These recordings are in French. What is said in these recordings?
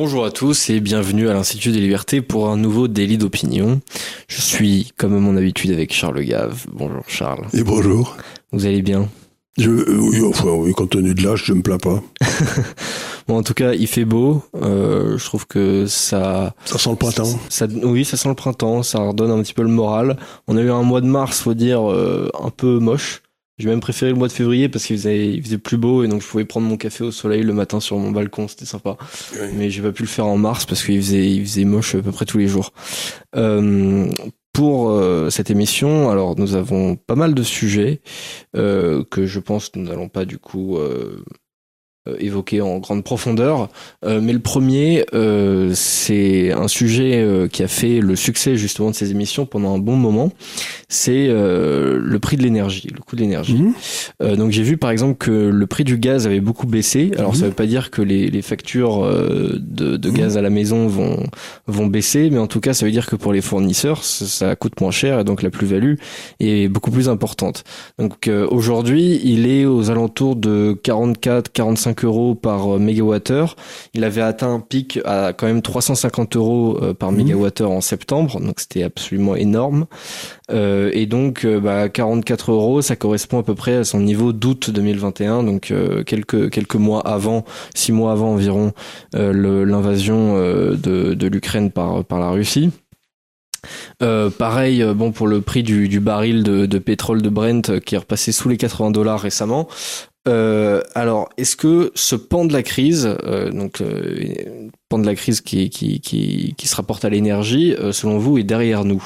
Bonjour à tous et bienvenue à l'Institut des Libertés pour un nouveau délit d'opinion. Je suis, comme à mon habitude, avec Charles Gave. Bonjour Charles. Et bonjour. Vous allez bien? Je, oui, enfin, oui, compte tenu de l'âge, je me plains pas. bon, en tout cas, il fait beau. Euh, je trouve que ça. Ça sent le printemps. Ça, oui, ça sent le printemps. Ça redonne un petit peu le moral. On a eu un mois de mars, faut dire, euh, un peu moche. J'ai même préféré le mois de février parce qu'il faisait, il faisait plus beau et donc je pouvais prendre mon café au soleil le matin sur mon balcon, c'était sympa. Mais j'ai pas pu le faire en mars parce qu'il faisait, il faisait moche à peu près tous les jours. Euh, pour euh, cette émission, alors nous avons pas mal de sujets euh, que je pense que nous n'allons pas du coup euh, évoqué en grande profondeur. Euh, mais le premier, euh, c'est un sujet qui a fait le succès justement de ces émissions pendant un bon moment. C'est le prix de l'énergie, le coût de l'énergie. Mmh. donc j'ai vu par exemple que le prix du gaz avait beaucoup baissé. Alors ça mmh. veut pas dire que les, les factures de, de, gaz à la maison vont vont baisser, mais en tout cas ça veut dire que pour les fournisseurs ça, coûte moins cher et donc la plus-value est beaucoup plus importante. Donc aujourd'hui il est aux alentours de 44, 45 euros par euh, mégawattheure. Il avait atteint un pic à quand même 350 euros euh, par mmh. mégawattheure en septembre, donc c'était absolument énorme. Euh, et donc, bah, 44 euros, ça correspond à peu près à son niveau d'août 2021, donc quelques quelques mois avant, six mois avant environ l'invasion de, de l'Ukraine par par la Russie. Euh, pareil, bon pour le prix du, du baril de, de, pétrole de Brent qui est repassé sous les 80 dollars récemment. Euh, alors, est-ce que ce pan de la crise, euh, donc euh, pan de la crise qui, qui, qui, qui se rapporte à l'énergie, selon vous, est derrière nous?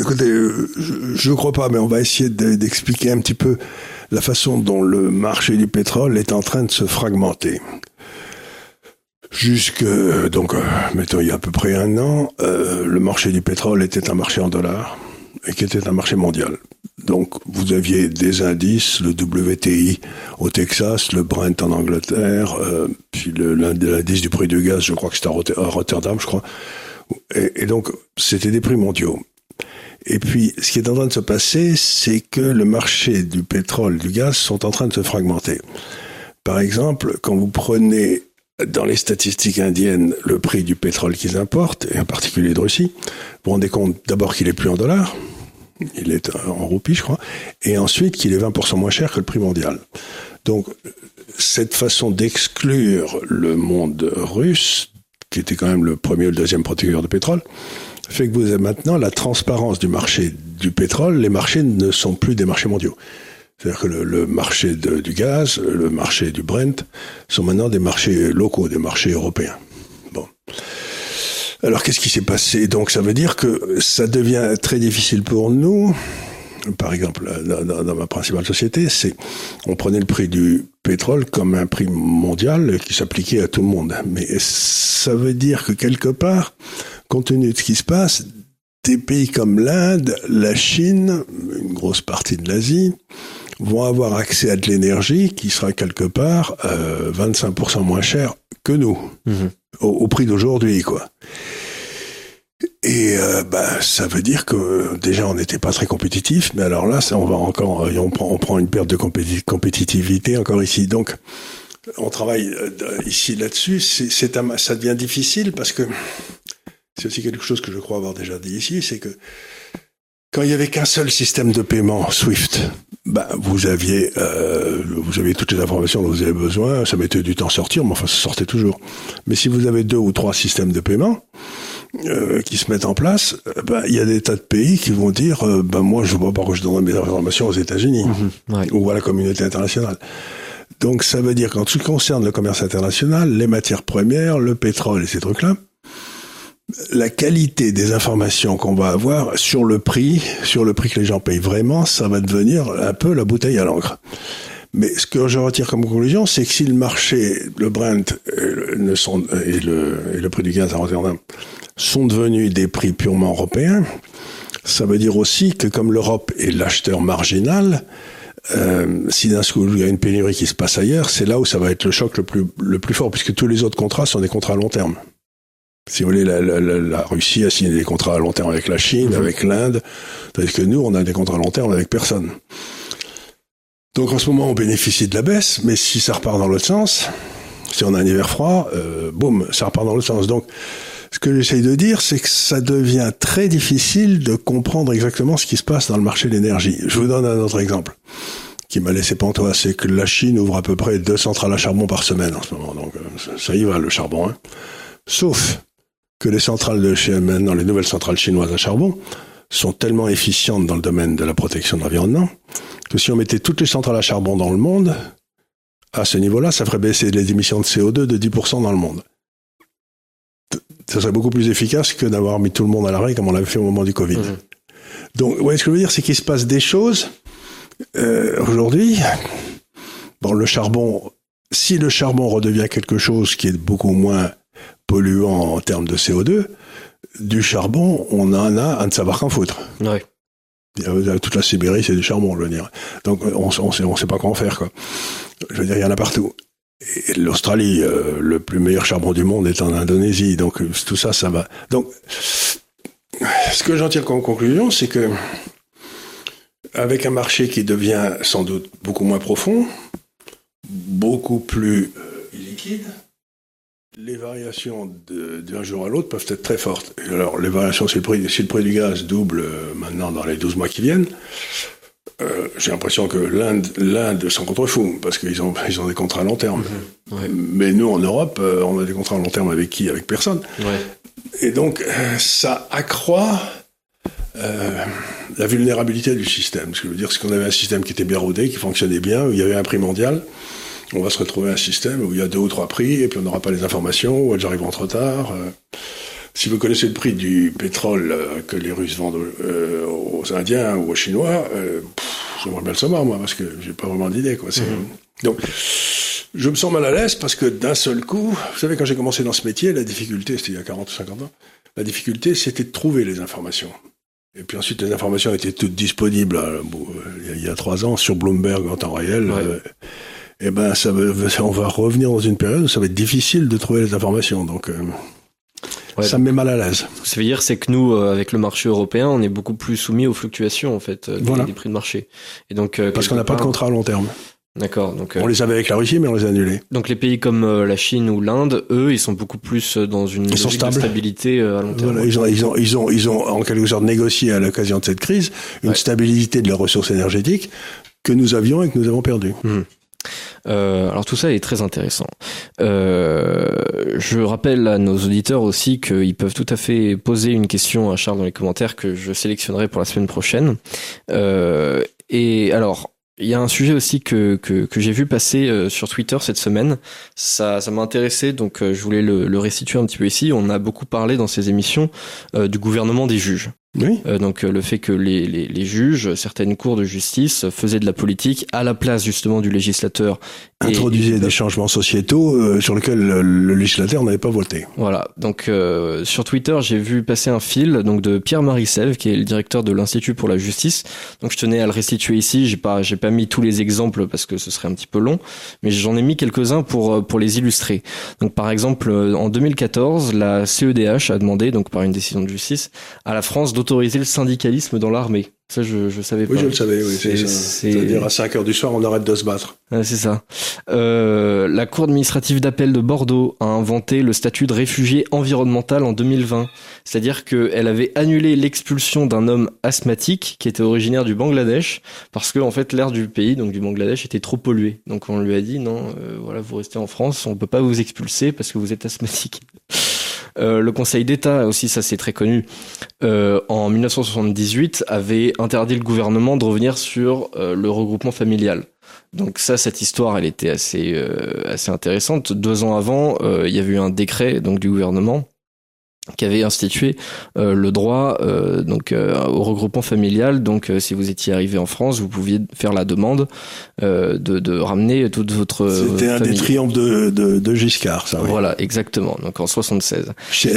Écoutez, je ne crois pas, mais on va essayer d'expliquer un petit peu la façon dont le marché du pétrole est en train de se fragmenter. Jusque, donc, mettons, il y a à peu près un an, le marché du pétrole était un marché en dollars et qui était un marché mondial. Donc vous aviez des indices, le WTI au Texas, le Brent en Angleterre, euh, puis l'indice du prix du gaz, je crois que c'était à Rotterdam, je crois. Et, donc c'était des prix mondiaux. Et puis ce qui est en train de se passer, c'est que le marché du pétrole, du gaz sont en train de se fragmenter. Par exemple, quand vous prenez dans les statistiques indiennes le prix du pétrole qu'ils importent, et en particulier de Russie, vous vous rendez compte d'abord qu'il est plus en dollars, il est en roupies, je crois, et ensuite qu'il est 20% moins cher que le prix mondial. Donc, cette façon d'exclure le monde russe, qui était quand même le premier ou le deuxième producteur de pétrole, fait que vous avez maintenant la transparence du marché du pétrole. Les marchés ne sont plus des marchés mondiaux. C'est-à-dire que le, marché du gaz, le marché du Brent sont maintenant des marchés locaux, des marchés européens. Alors qu'est-ce qui s'est passé? Donc ça veut dire que ça devient très difficile pour nous. Par exemple, dans, ma principale société, c'est on prenait le prix du pétrole comme un prix mondial qui s'appliquait à tout le monde. Mais ça veut dire que quelque part, compte tenu de ce qui se passe, des pays comme l'Inde, la Chine, une grosse partie de l'Asie, vont avoir accès à de l'énergie qui sera quelque part euh, 25% moins cher que nous, mhm. au, prix d'aujourd'hui, quoi. Et euh, bah, ça veut dire que déjà on n'était pas très compétitif, mais alors là, ça, on va encore, euh, on prend, on prend une perte de compétitivité encore ici. Donc, on travaille euh, ici là-dessus. C'est, ça devient difficile parce que c'est aussi quelque chose que je crois avoir déjà dit ici, c'est que quand il y avait qu'un seul système de paiement Swift, ben vous aviez euh, vous aviez toutes les informations dont vous avez besoin. Ça mettait du temps à sortir, mais enfin ça sortait toujours. Mais si vous avez deux ou trois systèmes de paiement euh, qui se mettent en place, euh, ben il y a des tas de pays qui vont dire euh, ben moi je vois pas que je donne mes informations aux États-Unis mhm, ou à la communauté internationale. Donc ça veut dire qu'en ce qui concerne le commerce international, les matières premières, le pétrole et ces trucs-là, la qualité des informations qu'on va avoir sur le prix, sur le prix que les gens payent vraiment, ça va devenir un peu la bouteille à l'encre. Mais ce que je retire comme conclusion, c'est que si le marché, le Brent euh, et, le, et le prix du gaz à Rotterdam sont devenus des prix purement européens, ça veut dire aussi que comme l'Europe est l'acheteur marginal, euh, si d'un coup il y a une pénurie qui se passe ailleurs, c'est là où ça va être le choc le plus, le plus fort, puisque tous les autres contrats sont des contrats à long terme. Si vous voulez, la, la, la, Russie a signé des contrats à long terme avec la Chine, mhm. avec l'Inde, tandis que nous, on a des contrats à long terme avec personne. Donc en ce moment, on bénéficie de la baisse, mais si ça repart dans l'autre sens, Si on a un hiver froid, boum, ça repart dans le sens. Donc, ce que j'essaye de dire, c'est que ça devient très difficile de comprendre exactement ce qui se passe dans le marché de l'énergie. Je vous donne un autre exemple qui m'a laissé pantois, c'est que la Chine ouvre à peu près deux centrales à charbon par semaine en ce moment. Donc euh, ça y va le charbon. Hein. Sauf que les centrales de chez maintenant, les nouvelles centrales chinoises à charbon, sont tellement efficientes dans le domaine de la protection de l'environnement que si on mettait toutes les centrales à charbon dans le monde, à ce niveau-là, ça ferait baisser les émissions de CO2 de 10% dans le monde. Ça serait beaucoup plus efficace que d'avoir mis tout le monde à l'arrêt comme on l'avait fait au moment du Covid. Mmh. Donc, ouais, ce que je veux dire, c'est qu'il se passe des choses euh, aujourd'hui, bon, le charbon, si le charbon redevient quelque chose qui est beaucoup moins polluant en termes de CO2, du charbon, on en a à ne savoir qu'en foutre. Ouais. Toute la Sibérie, c'est du charbon, je veux dire. Donc, on, on, sait, pas comment faire, quoi. Je veux dire, il y en a partout. L'Australie, euh, le plus meilleur charbon du monde est en Indonésie. Donc, tout ça, ça va. Donc, ce que j'en tire comme conclusion, c'est que avec un marché qui devient sans doute beaucoup moins profond, beaucoup plus euh, liquide, les variations d'un jour à l'autre peuvent être très fortes. alors, les variations, si le prix, du gaz double euh, maintenant dans les 12 mois qui viennent, euh, j'ai l'impression que l'Inde, l'Inde s'en contrefou parce qu'ils ont, ils ont des contrats à long terme. Mhm. Mais nous, en Europe, on a des contrats à long terme avec qui? Avec personne. Et donc, ça accroît euh, la vulnérabilité du système. Ce que je veux dire, c'est qu'on avait un système qui était bien rodé, qui fonctionnait bien, où il y avait un prix mondial. On va se retrouver un système où il y a deux ou trois prix, et puis on n'aura pas les informations, ou elles arriveront trop tard. Euh, si vous connaissez le prix du pétrole euh, que les Russes vendent aux Indiens ou aux Chinois, j'aimerais bien le savoir, moi, parce que j'ai pas vraiment d'idée. Quoi. Mmh. Donc, je me sens mal à l'aise parce que d'un seul coup, vous savez, quand j'ai commencé dans ce métier, la difficulté, c'était il y a 40 ou 50 ans, la difficulté, c'était de trouver les informations. Et puis ensuite, les informations étaient toutes disponibles euh, il y a trois ans sur Bloomberg en temps réel. Euh, et ben, ça, on va revenir dans une période où ça va être difficile de trouver les informations. Donc, euh, ça me met mal à l'aise. Ce que ça veut dire, c'est que nous, avec le marché européen, on est beaucoup plus soumis aux fluctuations en fait des, prix de marché. Et donc, parce qu'on n'a pas de contrat à long terme. D'accord. Donc on les avait avec la Russie, mais on les a annulés. Donc les pays comme la Chine ou l'Inde, eux, ils sont beaucoup plus dans une ils stabilité à long terme. ils, ont, ils, ont, ils, ont, ils ont en quelque sorte négocié à l'occasion de cette crise une stabilité de leurs ressources énergétiques que nous avions et que nous avons perdu. Mmh. Euh, alors tout ça est très intéressant. Euh, je rappelle à nos auditeurs aussi qu'ils peuvent tout à fait poser une question à Charles dans les commentaires que je sélectionnerai pour la semaine prochaine. Euh, et alors, il y a un sujet aussi que, que, j'ai vu passer sur Twitter cette semaine. Ça, m'a intéressé, donc je voulais le, le, restituer un petit peu ici. On a beaucoup parlé dans ces émissions du gouvernement des juges. Oui. Euh, donc euh, le fait que les, les, les, juges, certaines cours de justice faisaient de la politique à la place justement du législateur. Introduisaient des changements sociétaux euh, sur lesquels le, législateur n'avait pas voté. Voilà. Donc sur Twitter, j'ai vu passer un fil donc de Pierre-Marie Sève, qui est le directeur de l'Institut pour la justice. Donc je tenais à le restituer ici. J'ai pas j'ai pas mis tous les exemples parce que ce serait un petit peu long, mais j'en ai mis quelques-uns pour pour les illustrer. Donc par exemple en 2014, la CEDH a demandé donc par une décision de justice à la France d'autoriser autoriser le syndicalisme dans l'armée. Ça, je, je savais pas. Oui, je le savais, oui. C'est-à-dire à 5 heures du soir, on arrête de se battre. c'est ça. Euh, la Cour administrative d'appel de Bordeaux a inventé le statut de réfugié environnemental en 2020. C'est-à-dire qu'elle avait annulé l'expulsion d'un homme asthmatique qui était originaire du Bangladesh parce que, en fait, l'air du pays, donc du Bangladesh, était trop pollué. Donc on lui a dit, non, euh, voilà, vous restez en France, on peut pas vous expulser parce que vous êtes asthmatique. Euh, le Conseil d'État aussi, ça c'est très connu, euh, en 1978 avait interdit le gouvernement de revenir sur euh, le regroupement familial. Donc ça, cette histoire, elle était assez assez intéressante. Deux ans avant, il y avait eu un décret donc du gouvernement qui avait institué euh, le droit euh, donc euh, au regroupement familial. Donc, si vous étiez arrivé en France, vous pouviez faire la demande de, de ramener toute votre. C'était un des triomphes de, de, de Giscard, ça. Voilà, exactement. Donc en 76.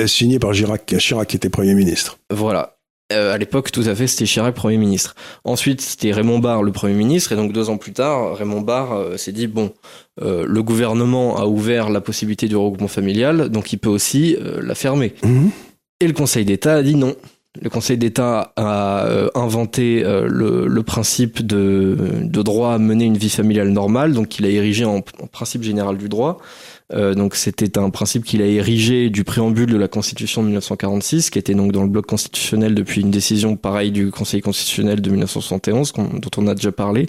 Signé par Chirac, Chirac qui était premier ministre. Voilà. À l'époque, tout à fait, c'était Chirac Premier ministre. Ensuite, c'était Raymond Barre le Premier ministre, et donc deux ans plus tard, Raymond Barre s'est dit bon, euh, le gouvernement a ouvert la possibilité du regroupement familial, donc il peut aussi euh, la fermer. Mhm. Et le Conseil d'État a dit non. Le Conseil d'État a euh, inventé le, principe de, droit à mener une vie familiale normale, donc il a érigé en, principe général du droit. Euh, donc c'était un principe qu'il a érigé du préambule de la Constitution de 1946, qui était donc dans le bloc constitutionnel depuis une décision pareille du Conseil constitutionnel de 1971, dont on a déjà parlé.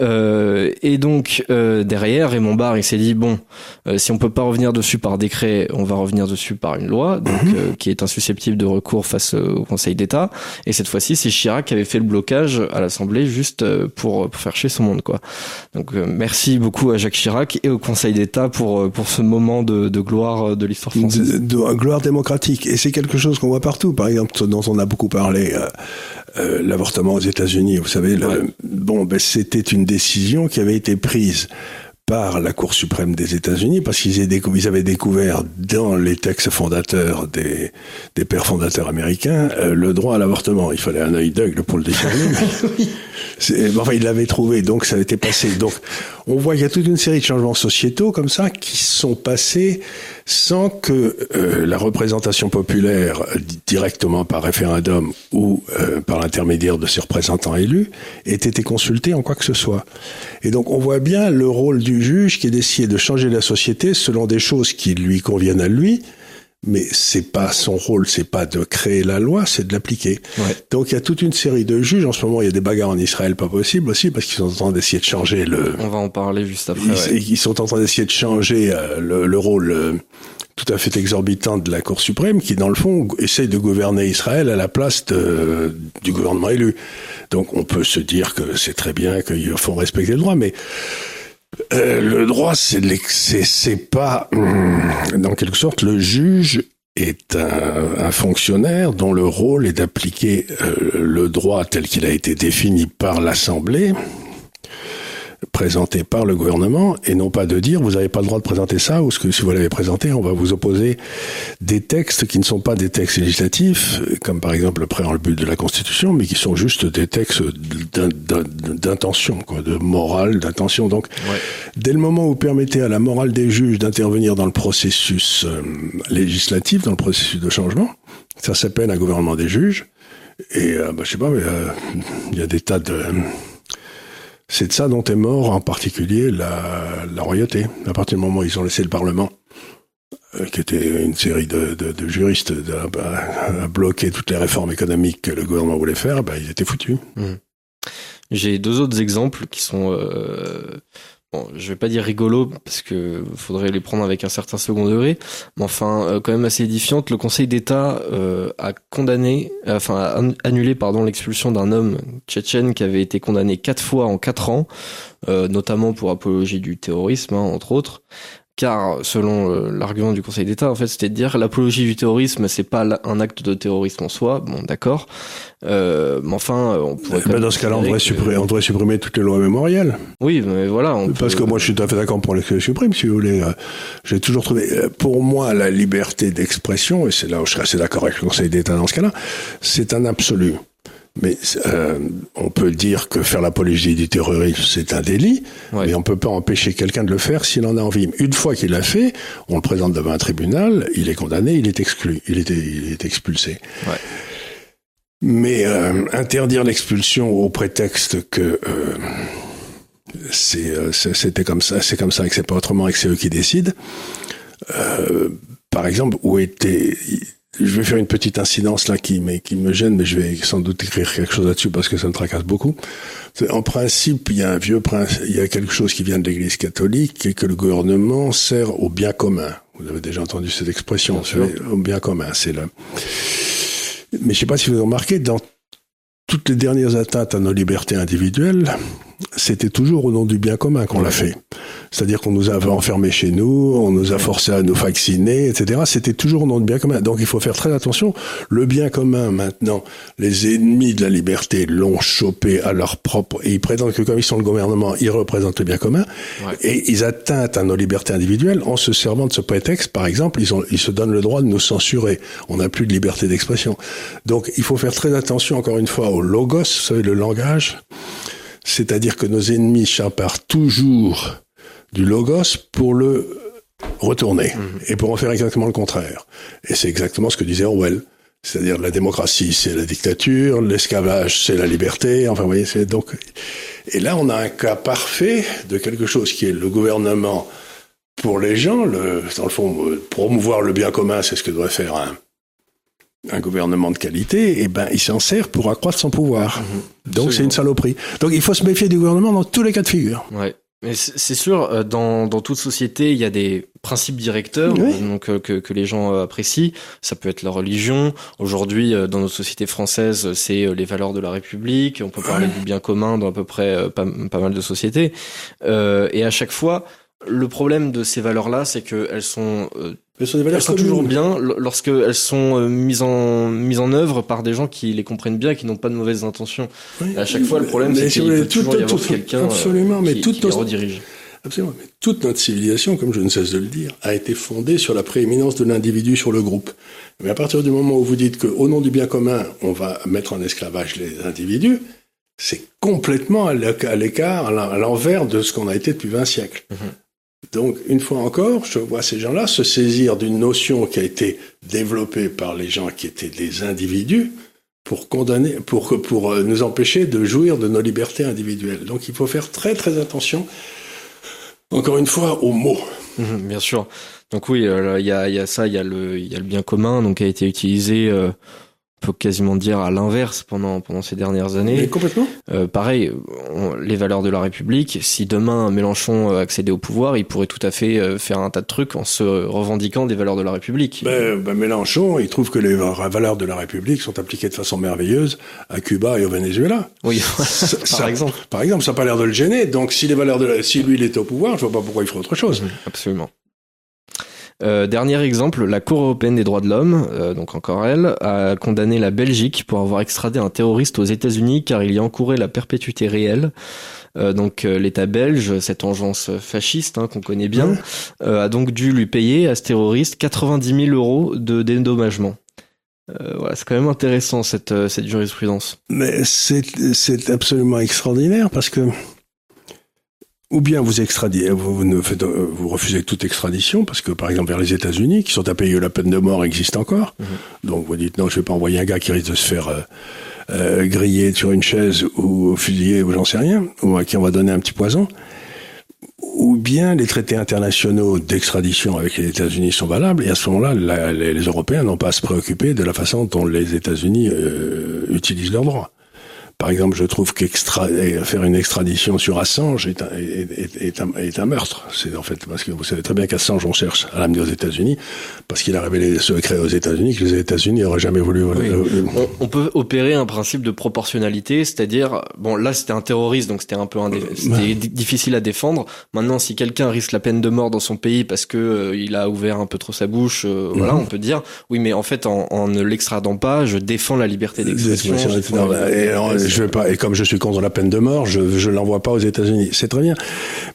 Euh, et donc euh, derrière, Raymond Barre, il s'est dit bon, euh, si on peut pas revenir dessus par décret, on va revenir dessus par une loi, donc mhm. qui est insusceptible de recours face au Conseil d'État. Et cette fois-ci, c'est Chirac qui avait fait le blocage à l'Assemblée juste pour, pour faire chier son monde, quoi. Donc merci beaucoup à Jacques Chirac et au Conseil d'État pour pour ce moment de, de gloire de l'histoire française. De, de, gloire démocratique. Et c'est quelque chose qu'on voit partout. Par exemple, dont on a beaucoup parlé, euh, euh, l'avortement aux États-Unis. Vous savez, le, bon, ben, c'était une décision qui avait été prise par la Cour suprême des États-Unis parce qu'ils avaient découvert dans les textes fondateurs des, des pères fondateurs américains euh, le droit à l'avortement. Il fallait un œil d'aigle pour le décerner. enfin, ils l'avaient trouvé, donc ça a été passé. Donc, on voit qu'il y a toute une série de changements sociétaux comme ça qui sont passés sans que euh, la représentation populaire, directement par référendum ou euh, par l'intermédiaire de ses représentants élus, ait été consultée en quoi que ce soit. Et donc on voit bien le rôle du juge qui est d'essayer de changer la société selon des choses qui lui conviennent à lui, mais c'est pas son rôle, c'est pas de créer la loi, c'est de l'appliquer. Donc il y a toute une série de juges. En ce moment, il y a des bagarres en Israël, pas possible aussi, parce qu'ils sont en train d'essayer de changer le. On va en parler juste après. Ils, sont en train d'essayer de changer euh, le, rôle euh, tout à fait exorbitant de la Cour suprême, qui dans le fond essaye de gouverner Israël à la place de, du gouvernement élu. Donc on peut se dire que c'est très bien qu'ils font respecter le droit, mais euh, le droit, c'est pas hum, dans quelque sorte le juge est un, fonctionnaire dont le rôle est d'appliquer euh, le droit tel qu'il a été défini par l'Assemblée présenté par le gouvernement et non pas de dire vous n'avez pas le droit de présenter ça ou ce que si vous l'avez présenté, on va vous opposer des textes qui ne sont pas des textes législatifs, comme par exemple le préambule de la Constitution, mais qui sont juste des textes d'intention, quoi, de morale, d'intention. Donc, dès le moment où vous permettez à la morale des juges d'intervenir dans le processus euh, législatif, dans le processus de changement, ça s'appelle un gouvernement des juges. Et euh, bah, je sais pas, mais euh, il y a des tas de c'est de ça dont est mort en particulier la, royauté. À partir du moment où ils ont laissé le Parlement, euh, qui était une série de, juristes, à, bloquer toutes les réformes économiques que le gouvernement voulait faire, bah, ils étaient foutus. Mmh. J'ai deux autres exemples qui sont euh, bon, je vais pas dire rigolo parce que faudrait les prendre avec un certain second degré, mais enfin euh, quand même assez édifiante. Le Conseil d'État euh, a condamné, enfin a annulé pardon l'expulsion d'un homme tchétchène qui avait été condamné quatre fois en quatre ans, euh, notamment pour apologie du terrorisme hein, entre autres car selon euh, l'argument du Conseil d'État, en fait, c'était de dire l'apologie du terrorisme, c'est pas un acte de terrorisme en soi, bon, d'accord, euh, mais enfin, euh, on pourrait. dans ce cas-là, on, devrait supprimer, on devrait supprimer toutes les lois mémorielles. Oui, mais voilà. Parce que moi, je suis tout à fait d'accord pour les supprimer, si vous voulez. J'ai toujours trouvé, pour moi, la liberté d'expression, et c'est là où je serais assez d'accord avec le Conseil d'État dans ce cas-là, c'est un absolu. Mais euh, on peut dire que faire l'apologie du terrorisme, c'est un délit, mais on peut pas empêcher quelqu'un de le faire s'il en a envie. Une fois qu'il l'a fait, on le présente devant un tribunal, il est condamné, il est exclu, il est, il est expulsé. Ouais. Mais euh, interdire l'expulsion au prétexte que euh, c'était comme ça, c'est comme ça, et que c'est pas autrement, et que c'est eux qui décident. par exemple, où était je vais faire une petite incidence là qui, mais, qui me gêne, mais je vais sans doute écrire quelque chose là-dessus parce que ça me tracasse beaucoup. En principe, il y a un vieux principe, il y a quelque chose qui vient de l'Église catholique et que le gouvernement sert au bien commun. Vous avez déjà entendu cette expression, au bien commun. C'est là. Mais je sais pas si vous avez remarqué, dans toutes les dernières atteintes à nos libertés individuelles, c'était toujours au nom du bien commun qu'on l'a fait. C'est-à-dire qu'on nous a enfermés chez nous, on nous a forcé à nous vacciner, etc. C'était toujours au nom du bien commun. Donc il faut faire très attention. Le bien commun, maintenant, les ennemis de la liberté l'ont chopé à leur propre... Et ils prétendent que comme ils sont le gouvernement, ils représentent le bien commun. Et ils atteignent à nos libertés individuelles en se servant de ce prétexte. Par exemple, ils, ont, ils se donnent le droit de nous censurer. On n'a plus de liberté d'expression. Donc il faut faire très attention, encore une fois, au logos, vous savez, le langage. C'est-à-dire que nos ennemis s'emparent toujours du logos pour le retourner mhm. et pour en faire exactement le contraire. Et c'est exactement ce que disait Orwell. C'est-à-dire la démocratie, c'est la dictature, l'esclavage, c'est la liberté. Enfin, vous voyez, c'est donc. Et là, on a un cas parfait de quelque chose qui est le gouvernement pour les gens, le, dans le fond, euh, promouvoir le bien commun, c'est ce que doit faire un, un gouvernement de qualité, eh ben il s'en sert pour accroître son pouvoir. Mhm. Donc c'est une saloperie. Donc il faut se méfier du gouvernement dans tous les cas de figure. Ouais. Mais c'est sûr, euh, dans, dans toute société, il y a des principes directeurs donc euh, que, que les gens euh, apprécient. Ça peut être la religion. Aujourd'hui, dans notre société française, c'est les valeurs de la République. On peut parler du bien commun dans à peu près pas, pas mal de sociétés. Euh, et à chaque fois, le problème de ces valeurs-là, c'est qu'elles sont elles sont, elles sont toujours bien lorsqu'elles sont euh, mises en mises en œuvre par des gens qui les comprennent bien, qui n'ont pas de mauvaises intentions. à chaque fois, le problème, c'est qu'il peut toujours y avoir quelqu'un absolument, mais qui, toute qui redirige. Absolument. Mais toute notre civilisation, comme je ne cesse de le dire, a été fondée sur la prééminence de l'individu sur le groupe. Mais à partir du moment où vous dites qu'au nom du bien commun, on va mettre en esclavage les individus, c'est complètement à l'écart, à l'envers de ce qu'on a été depuis 20 siècles. Mhm. Donc, une fois encore, je vois ces gens-là se saisir d'une notion qui a été développée par les gens qui étaient des individus pour condamner, pour, pour euh, nous empêcher de jouir de nos libertés individuelles. Donc, il faut faire très très attention, encore une fois, aux mots. Mmh, bien sûr. Donc oui, euh, il y, a, ça, il y a le, il y a le bien commun, donc qui a été utilisé. Euh, peut quasiment dire à l'inverse pendant pendant ces dernières années. Mais complètement. Euh, pareil, les valeurs de la République. Si demain Mélenchon euh, accédait au pouvoir, il pourrait tout à fait euh, faire un tas de trucs en se revendiquant des valeurs de la République. Ben, ben, Mélenchon, il trouve que les valeurs de la République sont appliquées de façon merveilleuse à Cuba et au Venezuela. Oui, par exemple. Par exemple, ça n'a pas l'air de le gêner. Donc, si les valeurs de la, si lui il était au pouvoir, je vois pas pourquoi il ferait autre chose. absolument. Euh, dernier exemple, la Cour européenne des droits de l'homme, euh, donc encore elle, a condamné la Belgique pour avoir extradé un terroriste aux États-Unis car il y encourait la perpétuité réelle. Euh, donc l'État belge, cette engeance fasciste hein, qu'on connaît bien, a donc dû lui payer à ce terroriste 90 000 euros de dédommagement. voilà, c'est quand même intéressant cette, cette jurisprudence. Mais c'est absolument extraordinaire parce que ou bien vous extradiez, vous, ne faites, euh, vous refusez toute extradition parce que par exemple vers les États-Unis, qui sont à payer la peine de mort, existe encore. Mhm. Donc vous dites non, je vais pas envoyer un gars qui risque de se faire euh, euh, griller sur une chaise ou fusiller ou j'en sais rien, ou à qui on va donner un petit poison. Ou bien les traités internationaux d'extradition avec les États-Unis sont valables et à ce moment-là, les, les, Européens n'ont pas à se préoccuper de la façon dont les États-Unis utilisent leurs droits. Par exemple, je trouve qu'extra faire une extradition sur Assange est un, est, est, un, est un, meurtre. C'est en fait parce que vous savez très bien qu'Assange on cherche à l'amener aux États-Unis parce qu'il a révélé des secrets aux États-Unis que les États-Unis n'auraient jamais voulu. Euh, on, on, peut opérer un principe de proportionnalité, c'est-à-dire bon là c'était un terroriste donc c'était un peu c'était difficile à défendre. Maintenant, si quelqu'un risque la peine de mort dans son pays parce que euh, il a ouvert un peu trop sa bouche, euh, voilà, mhm. on peut dire oui, mais en fait en, en ne l'extradant pas, je défends la liberté d'expression je vais pas, et comme je suis contre la peine de mort, je ne l'envoie pas aux États-Unis. C'est très bien.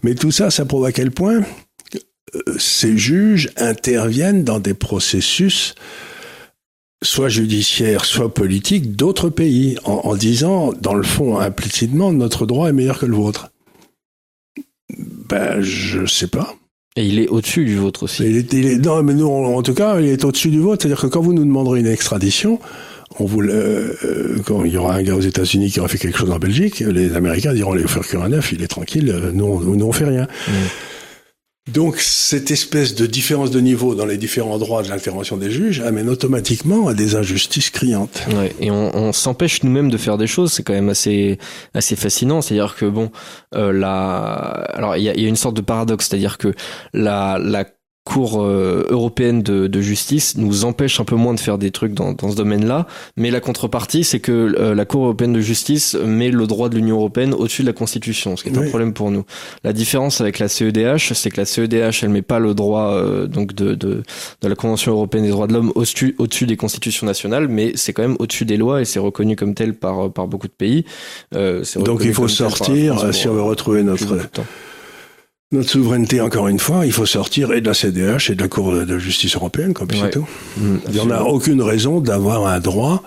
Mais tout ça, ça prouve à quel point euh, ces juges interviennent dans des processus soit judiciaires, soit politiques d'autres pays, en, disant, dans le fond, implicitement, notre droit est meilleur que le vôtre. Ben, je sais pas. Et il est au-dessus du vôtre aussi. Il est, non, mais nous, en tout cas, il est au-dessus du vôtre. C'est-à-dire que quand vous nous demanderez une extradition, on voulait, euh, euh, quand il y aura un gars aux États-Unis qui aura fait quelque chose en Belgique, les Américains diront les faire un neuf, il est tranquille, euh, nous, nous on fait rien. Mm. Donc cette espèce de différence de niveau dans les différents droits de l'intervention des juges amène automatiquement à des injustices criantes. Ouais, et on, on s'empêche nous-mêmes de faire des choses, c'est quand même assez assez fascinant. C'est-à-dire que bon, euh, la, alors il y a, y a, une sorte de paradoxe, c'est-à-dire que la la Cour euh, européenne de, de, justice nous empêche un peu moins de faire des trucs dans, dans ce domaine-là, mais la contrepartie, c'est que euh, la Cour européenne de justice met le droit de l'Union européenne au-dessus de la Constitution, ce qui est un problème pour nous. La différence avec la CEDH, c'est que la CEDH, elle met pas le droit euh, donc de, de, de, la Convention européenne des droits de l'homme au-dessus au-dessus des constitutions nationales, mais c'est quand même au-dessus des lois et c'est reconnu comme tel par par beaucoup de pays. donc il faut sortir si on veut retrouver notre notre souveraineté, encore une fois, il faut sortir et de la CDH et de la Cour de justice européenne, comme c'est tout. Mm, il n'y en a aucune raison d'avoir un droit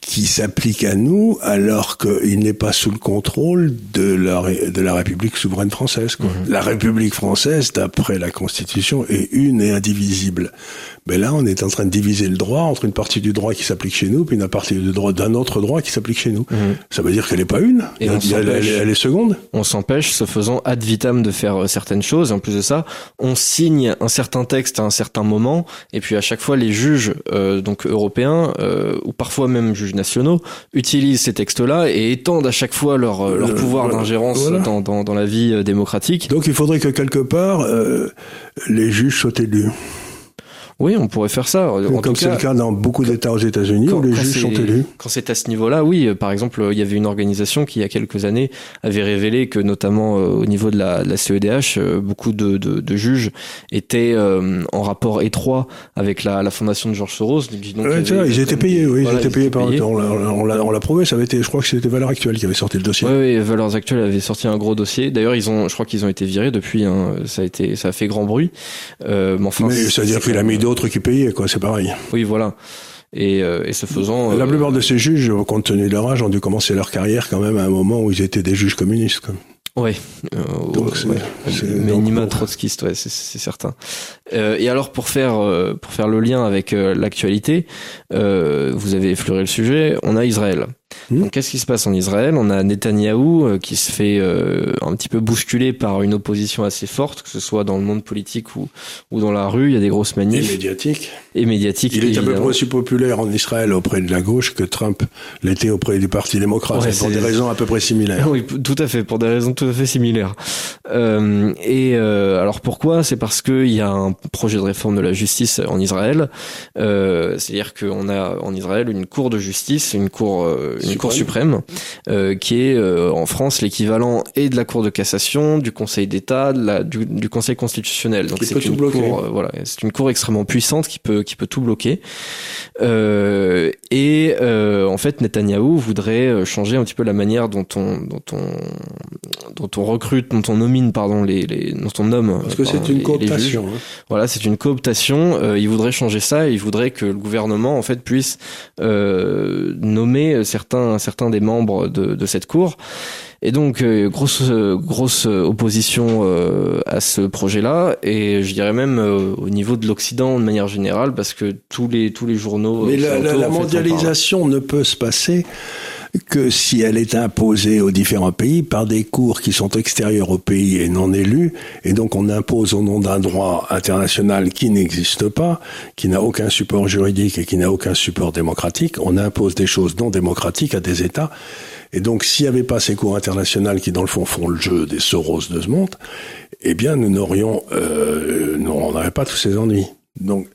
qui s'applique à nous alors qu'il n'est pas sous le contrôle de la, de la République souveraine française. Quoi. Mhm. La République française, d'après la Constitution, est une et indivisible. Mais là, on est en train de diviser le droit entre une partie du droit qui s'applique chez nous, puis une partie du droit d'un autre droit qui s'applique chez nous. Mhm. Ça veut dire qu'elle n'est pas une, et elle, elle, est seconde. On s'empêche, se faisant ad vitam, de faire euh, certaines choses. En plus de ça, on signe un certain texte à un certain moment, et puis à chaque fois, les juges euh, donc européens euh, ou parfois même juges nationaux utilisent ces textes-là et étendent à chaque fois leur, euh, leur pouvoir d'ingérence dans, dans, dans, la vie démocratique. Donc il faudrait que quelque part les juges soient élus. Oui, on pourrait faire ça. En Comme c'est le cas dans beaucoup d'États aux États-Unis où les juges sont élus. Quand c'est à ce niveau-là, oui. Par exemple, il y avait une organisation qui, il y a quelques années, avait révélé que, notamment euh, au niveau de la, de la CEDH, euh, beaucoup de, de, de, juges étaient euh, en rapport étroit avec la, la fondation de Georges Soros. Donc, ouais, ils étaient payés, oui, ils étaient payés par. On l'a prouvé, ça avait été, je crois que c'était Valeurs Actuelles qui avait sorti le dossier. Oui, oui Valeurs Actuelles avait sorti un gros dossier. D'ailleurs, ils ont, je crois qu'ils ont été virés depuis. Hein, ça a été, ça a fait grand bruit. Euh, mais enfin, mais ça veut dire qu'il a mis d'autres qui payaient, quoi, c'est pareil. Oui, voilà. Et, euh, et ce faisant... La euh, plupart de ces juges, compte tenu de leur âge, ont dû commencer leur carrière quand même à un moment où ils étaient des juges communistes. Ouais, euh, donc mais Nima trotskiste, ouais, c'est certain. Euh, et alors pour faire pour faire le lien avec l'actualité, vous avez effleuré le sujet, on a Israël. Hmm. Donc qu'est-ce qui se passe en Israël? On a Netanyahou euh, qui se fait euh, un petit peu bousculer par une opposition assez forte, que ce soit dans le monde politique ou, ou dans la rue. Il y a des grosses manifs. Et médiatiques. Et médiatiques. Il est à peu près aussi populaire en Israël auprès de la gauche que Trump l'était auprès du Parti démocrate, pour des raisons à peu près similaires. Oui, tout à fait, pour des raisons tout à fait similaires. Euh, et euh, alors pourquoi? C'est parce qu'il y a un projet de réforme de la justice en Israël. Euh, C'est-à-dire qu'on a en Israël une cour de justice, une cour une Cour suprême, euh, qui est euh, en France l'équivalent et de la Cour de cassation, du Conseil d'État, du, du, Conseil constitutionnel. Donc c'est une cour, euh, voilà, c'est une cour extrêmement puissante qui peut qui peut tout bloquer. Euh, et en fait, Netanyahou voudrait changer un petit peu la manière dont on dont on dont on recrute, dont on nomine, pardon, les, les dont on nomme. Parce que c'est une cooptation. Hein. Voilà, c'est une cooptation. il voudrait changer ça. Et il voudrait que le gouvernement en fait puisse nommer certains certains, des membres de, de cette cour. Et donc euh, grosse grosse opposition euh, à ce projet-là et je dirais même euh, au niveau de l'Occident de manière générale parce que tous les tous les journaux. Mais la, la, mondialisation ne peut se passer que si elle est imposée aux différents pays par des cours qui sont extérieurs au pays et non élus, et donc on impose au nom d'un droit international qui n'existe pas, qui n'a aucun support juridique et qui n'a aucun support démocratique, on impose des choses non démocratiques à des États et donc, s'il n'y avait pas ces cours internationales qui, dans le fond, font le jeu des Soros de ce monde, eh bien, nous n'aurions, euh, pas tous ces ennuis. Donc,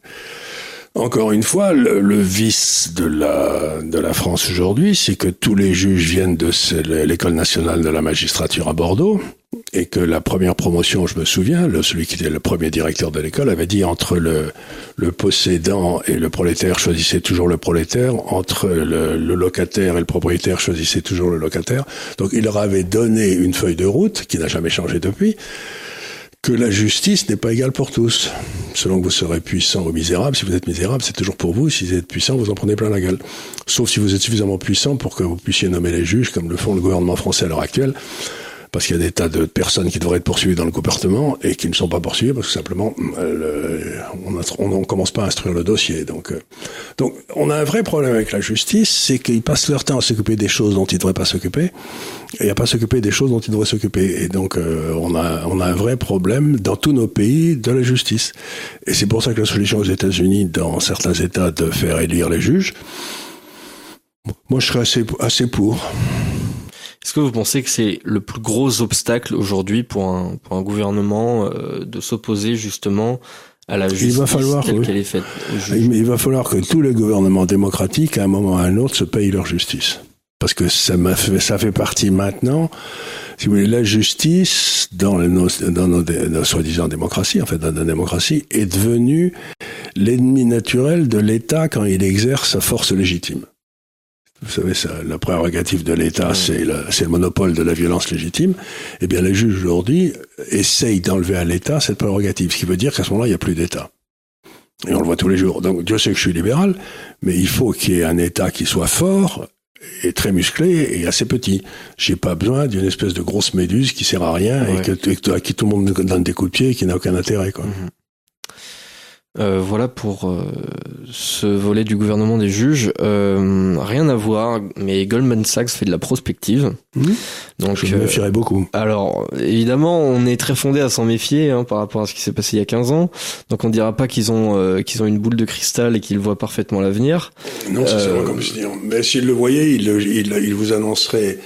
encore une fois, le, vice de la, France aujourd'hui, c'est que tous les juges viennent de l'école nationale de la magistrature à Bordeaux, et que la première promotion, je me souviens, celui qui était le premier directeur de l'école avait dit entre le, possédant et le prolétaire, choisissez toujours le prolétaire, entre le, locataire et le propriétaire, choisissez toujours le locataire. Donc il leur avait donné une feuille de route, qui n'a jamais changé depuis, que la justice n'est pas égale pour tous. Selon que vous serez puissant ou misérable, si vous êtes misérable, c'est toujours pour vous. Si vous êtes puissant, vous en prenez plein la gueule. Sauf si vous êtes suffisamment puissant pour que vous puissiez nommer les juges, comme le font le gouvernement français à l'heure actuelle parce qu'il y a des tas de personnes qui devraient être poursuivies dans le comportement et qui ne sont pas poursuivies parce que simplement euh, on ne commence pas à instruire le dossier. Donc, euh, donc on a un vrai problème avec la justice, c'est qu'ils passent leur temps à s'occuper des choses dont ils ne devraient pas s'occuper et à pas s'occuper des choses dont ils devraient s'occuper. Et donc euh, on a un vrai problème dans tous nos pays de la justice. Et c'est pour ça que la solution aux États-Unis, dans certains États, de faire élire les juges. Moi, je serais assez pour. Est-ce que vous pensez que c'est le plus gros obstacle aujourd'hui pour un, pour un gouvernement euh, de s'opposer justement à la justice il va falloir, telle qu'elle est faite il, va falloir que tous les gouvernements démocratiques, à un moment ou à un autre, se payent leur justice. Parce que ça, m'a fait, ça fait partie maintenant, si vous voulez, la justice dans, nos, dans nos, nos soi-disant démocraties, en fait, dans la démocratie, est devenue l'ennemi naturel de l'État quand il exerce sa force légitime. Vous savez, ça, la prérogative de l'État, c'est le, le, monopole de la violence légitime. Eh bien, les juges aujourd'hui essayent d'enlever à l'État cette prérogative, ce qui veut dire qu'à ce moment-là, il n'y a plus d'État. Et on le voit tous les jours. Donc Dieu sait que je suis libéral, mais il faut qu'il y ait un État qui soit fort et très musclé et assez petit. J'ai pas besoin d'une espèce de grosse méduse qui sert à rien et, que, à qui tout le monde donne des coups de pied et qui n'a aucun intérêt. Quoi. Mhm. Euh, voilà pour euh, ce volet du gouvernement des juges. Euh, rien à voir, mais Goldman Sachs fait de la prospective. Mmh. Donc, je me méfierais beaucoup. Alors, évidemment, on est très fondé à s'en méfier hein, par rapport à ce qui s'est passé il y a 15 ans. Donc, on dira pas qu'ils ont qu'ils ont une boule de cristal et qu'ils voient parfaitement l'avenir. Non, c'est vrai comme je dis. Mais s'ils le voyaient, ils, ils, ils vous annonceraient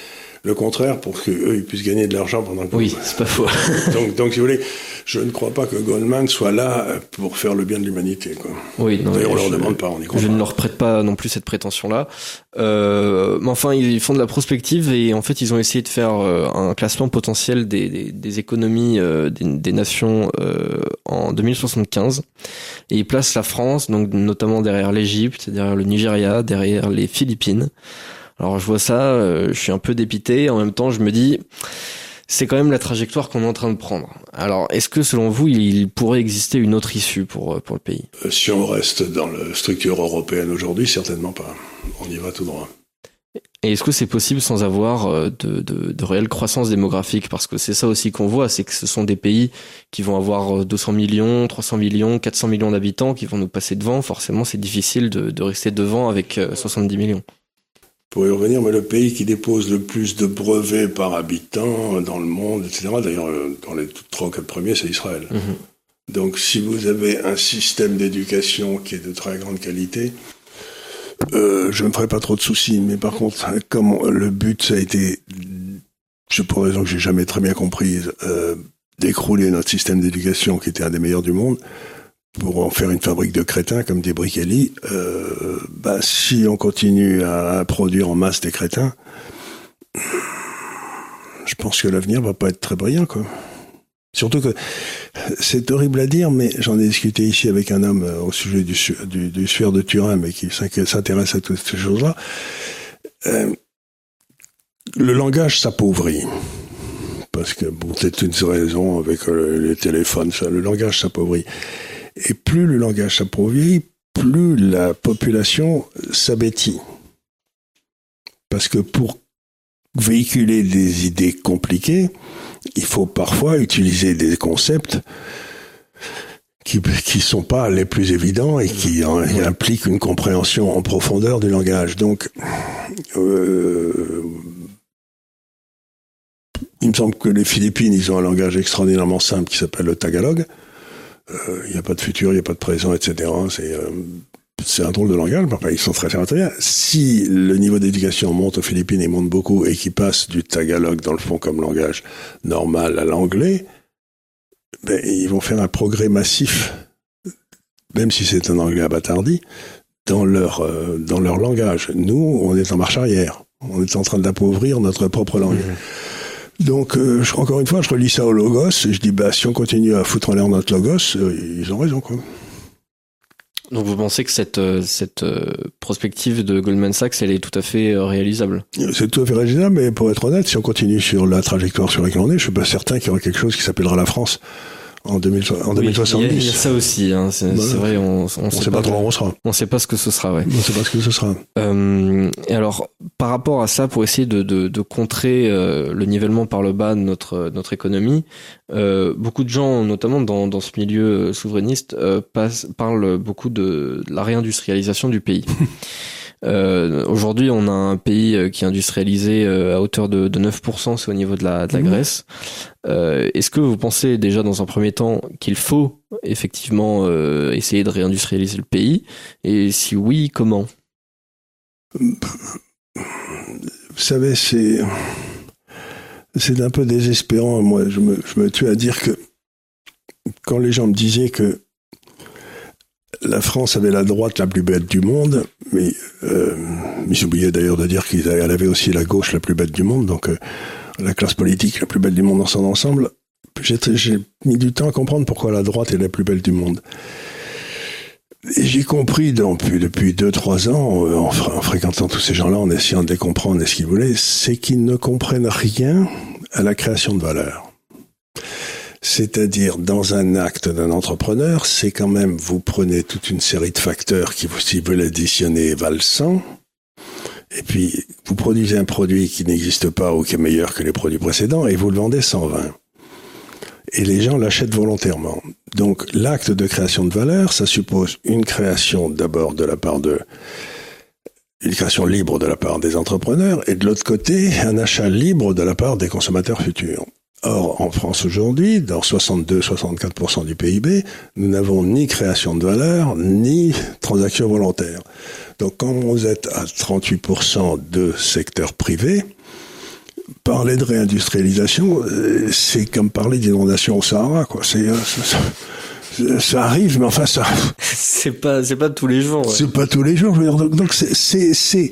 le contraire pour qu'eux ils puissent gagner de l'argent pendant que Oui, c'est pas faux. donc, donc, si vous voulez, je ne crois pas que Goldman soit là pour faire le bien de l'humanité. Oui, non, D'ailleurs, on leur demande pas, on y croit Je ne leur prête pas non plus cette prétention-là. Euh, mais enfin, ils font de la prospective et en fait, ils ont essayé de faire euh, un classement potentiel des, des, des économies euh, des, des, nations euh, en 2075 et ils placent la France, donc notamment derrière l'Égypte, derrière le Nigeria, derrière les Philippines. Alors je vois ça, euh, je suis un peu dépité. En même temps, je me dis, c'est quand même la trajectoire qu'on est en train de prendre. Alors, est-ce que selon vous, il pourrait exister une autre issue pour euh, pour le pays? Euh, Si on reste dans la structure européenne aujourd'hui, certainement pas. On y va tout droit. Et est-ce que c'est possible sans avoir de, de, de, réelle croissance démographique? Parce que c'est ça aussi qu'on voit, c'est que ce sont des pays qui vont avoir 200 millions, 300 millions, 400 millions d'habitants qui vont nous passer devant. Forcément, c'est difficile de, de rester devant avec 70 millions pour y revenir, mais le pays qui dépose le plus de brevets par habitant dans le monde, etc., d'ailleurs, euh, dans les trois ou quatre premiers, c'est Israël. Mhm. Donc, si vous avez un système d'éducation qui est de très grande qualité, euh, je ne me ferai pas trop de soucis. Mais par contre, comme le but, ça a été, je pour raison que j'ai jamais très bien comprise, euh, d'écrouler notre système d'éducation qui était un des meilleurs du monde, pour en faire une fabrique de crétins, comme dit Brichelli, euh, bah, si on continue à, produire en masse des crétins, je pense que l'avenir va pas être très brillant. Surtout que c'est horrible à dire, mais j'en ai discuté ici avec un homme euh, au sujet du, du, de Turin, mais qui s'intéresse à toutes ces choses-là. Euh, le langage s'appauvrit. Parce que, bon, c'est une raison avec les téléphones, le langage s'appauvrit. Et plus le langage s'appauvrit, plus la population s'abêtit. Parce que pour véhiculer des idées compliquées, il faut parfois utiliser des concepts qui qui sont pas les plus évidents et qui impliquent une compréhension en profondeur du langage. Donc, euh, il me semble que les Philippines, ils ont un langage extraordinairement simple qui s'appelle le tagalog. Euh, il n'y a pas de futur, il n'y a pas de présent, etc. C'est euh, c'est un drôle de langage, mais ils sont très bien. Si le niveau d'éducation monte aux Philippines et monte beaucoup et qu'ils passent du tagalog dans le fond comme langage normal à l'anglais, ben, ils vont faire un progrès massif, même si c'est un anglais abattardi, dans leur euh, dans leur langage. Nous, on est en marche arrière. On est en train d'appauvrir notre propre langue. Mmh. Donc, euh, encore une fois, je relis ça au Logos et je dis, bah, si on continue à foutre en l'air notre Logos, euh, ils ont raison, quoi. Donc, vous pensez que cette, euh, cette prospective de Goldman Sachs, elle est tout à fait réalisable? C'est tout à fait réalisable, mais pour être honnête, si on continue sur la trajectoire sur laquelle on est, je suis pas certain qu'il y aura quelque chose qui s'appellera la France en, 2070. il, y a, ça aussi, hein. c'est vrai, on, on, sait, pas, trop où on sera. On sait pas ce que ce sera, ouais. On sait pas ce que ce sera. Euh, et alors, par rapport à ça, pour essayer de, de, de contrer euh, le nivellement par le bas de notre notre économie, euh, beaucoup de gens, notamment dans, dans ce milieu souverainiste, parlent beaucoup de la réindustrialisation du pays. Euh, Aujourd'hui, on a un pays euh, qui est industrialisé euh, à hauteur de, de 9%, c'est au niveau de la, de la mmh. Grèce. Euh, Est-ce que vous pensez déjà dans un premier temps qu'il faut effectivement euh, essayer de réindustrialiser le pays? Et si oui, comment? Vous savez, c'est c'est un peu désespérant. Moi, je me, je me tue à dire que quand les gens me disaient que la France avait la droite la plus bête du monde, mais euh, ils d'ailleurs de dire qu'elle avait aussi la gauche la plus bête du monde, donc euh, la classe politique la plus belle du monde dans son ensemble. J'ai mis du temps à comprendre pourquoi la droite est la plus belle du monde. Et j'ai compris depuis, depuis deux, trois ans, euh, en, fréquentant tous ces gens-là, en essayant de les comprendre et ce qu'ils voulaient, c'est qu'ils ne comprennent rien à la création de valeur C'est-à-dire, dans un acte d'un entrepreneur, c'est quand même, vous prenez toute une série de facteurs qui, si vous l'additionner, valent 100. Et puis, vous produisez un produit qui n'existe pas ou qui est meilleur que les produits précédents et vous le vendez 120. Et les gens l'achètent volontairement. Donc, l'acte de création de valeur, ça suppose une création d'abord de la part de, une création libre de la part des entrepreneurs et de l'autre côté, un achat libre de la part des consommateurs futurs. Or, en France aujourd'hui, dans 62-64% du PIB, nous n'avons ni création de valeur, ni transaction volontaire. Donc, quand vous êtes à 38% de secteur privé, parler de réindustrialisation, euh, c'est comme parler d'inondation au Sahara, quoi. Euh, ça arrive, mais enfin ça. c'est pas, c'est pas tous les jours. C'est pas tous les jours. donc c'est, c'est, c'est,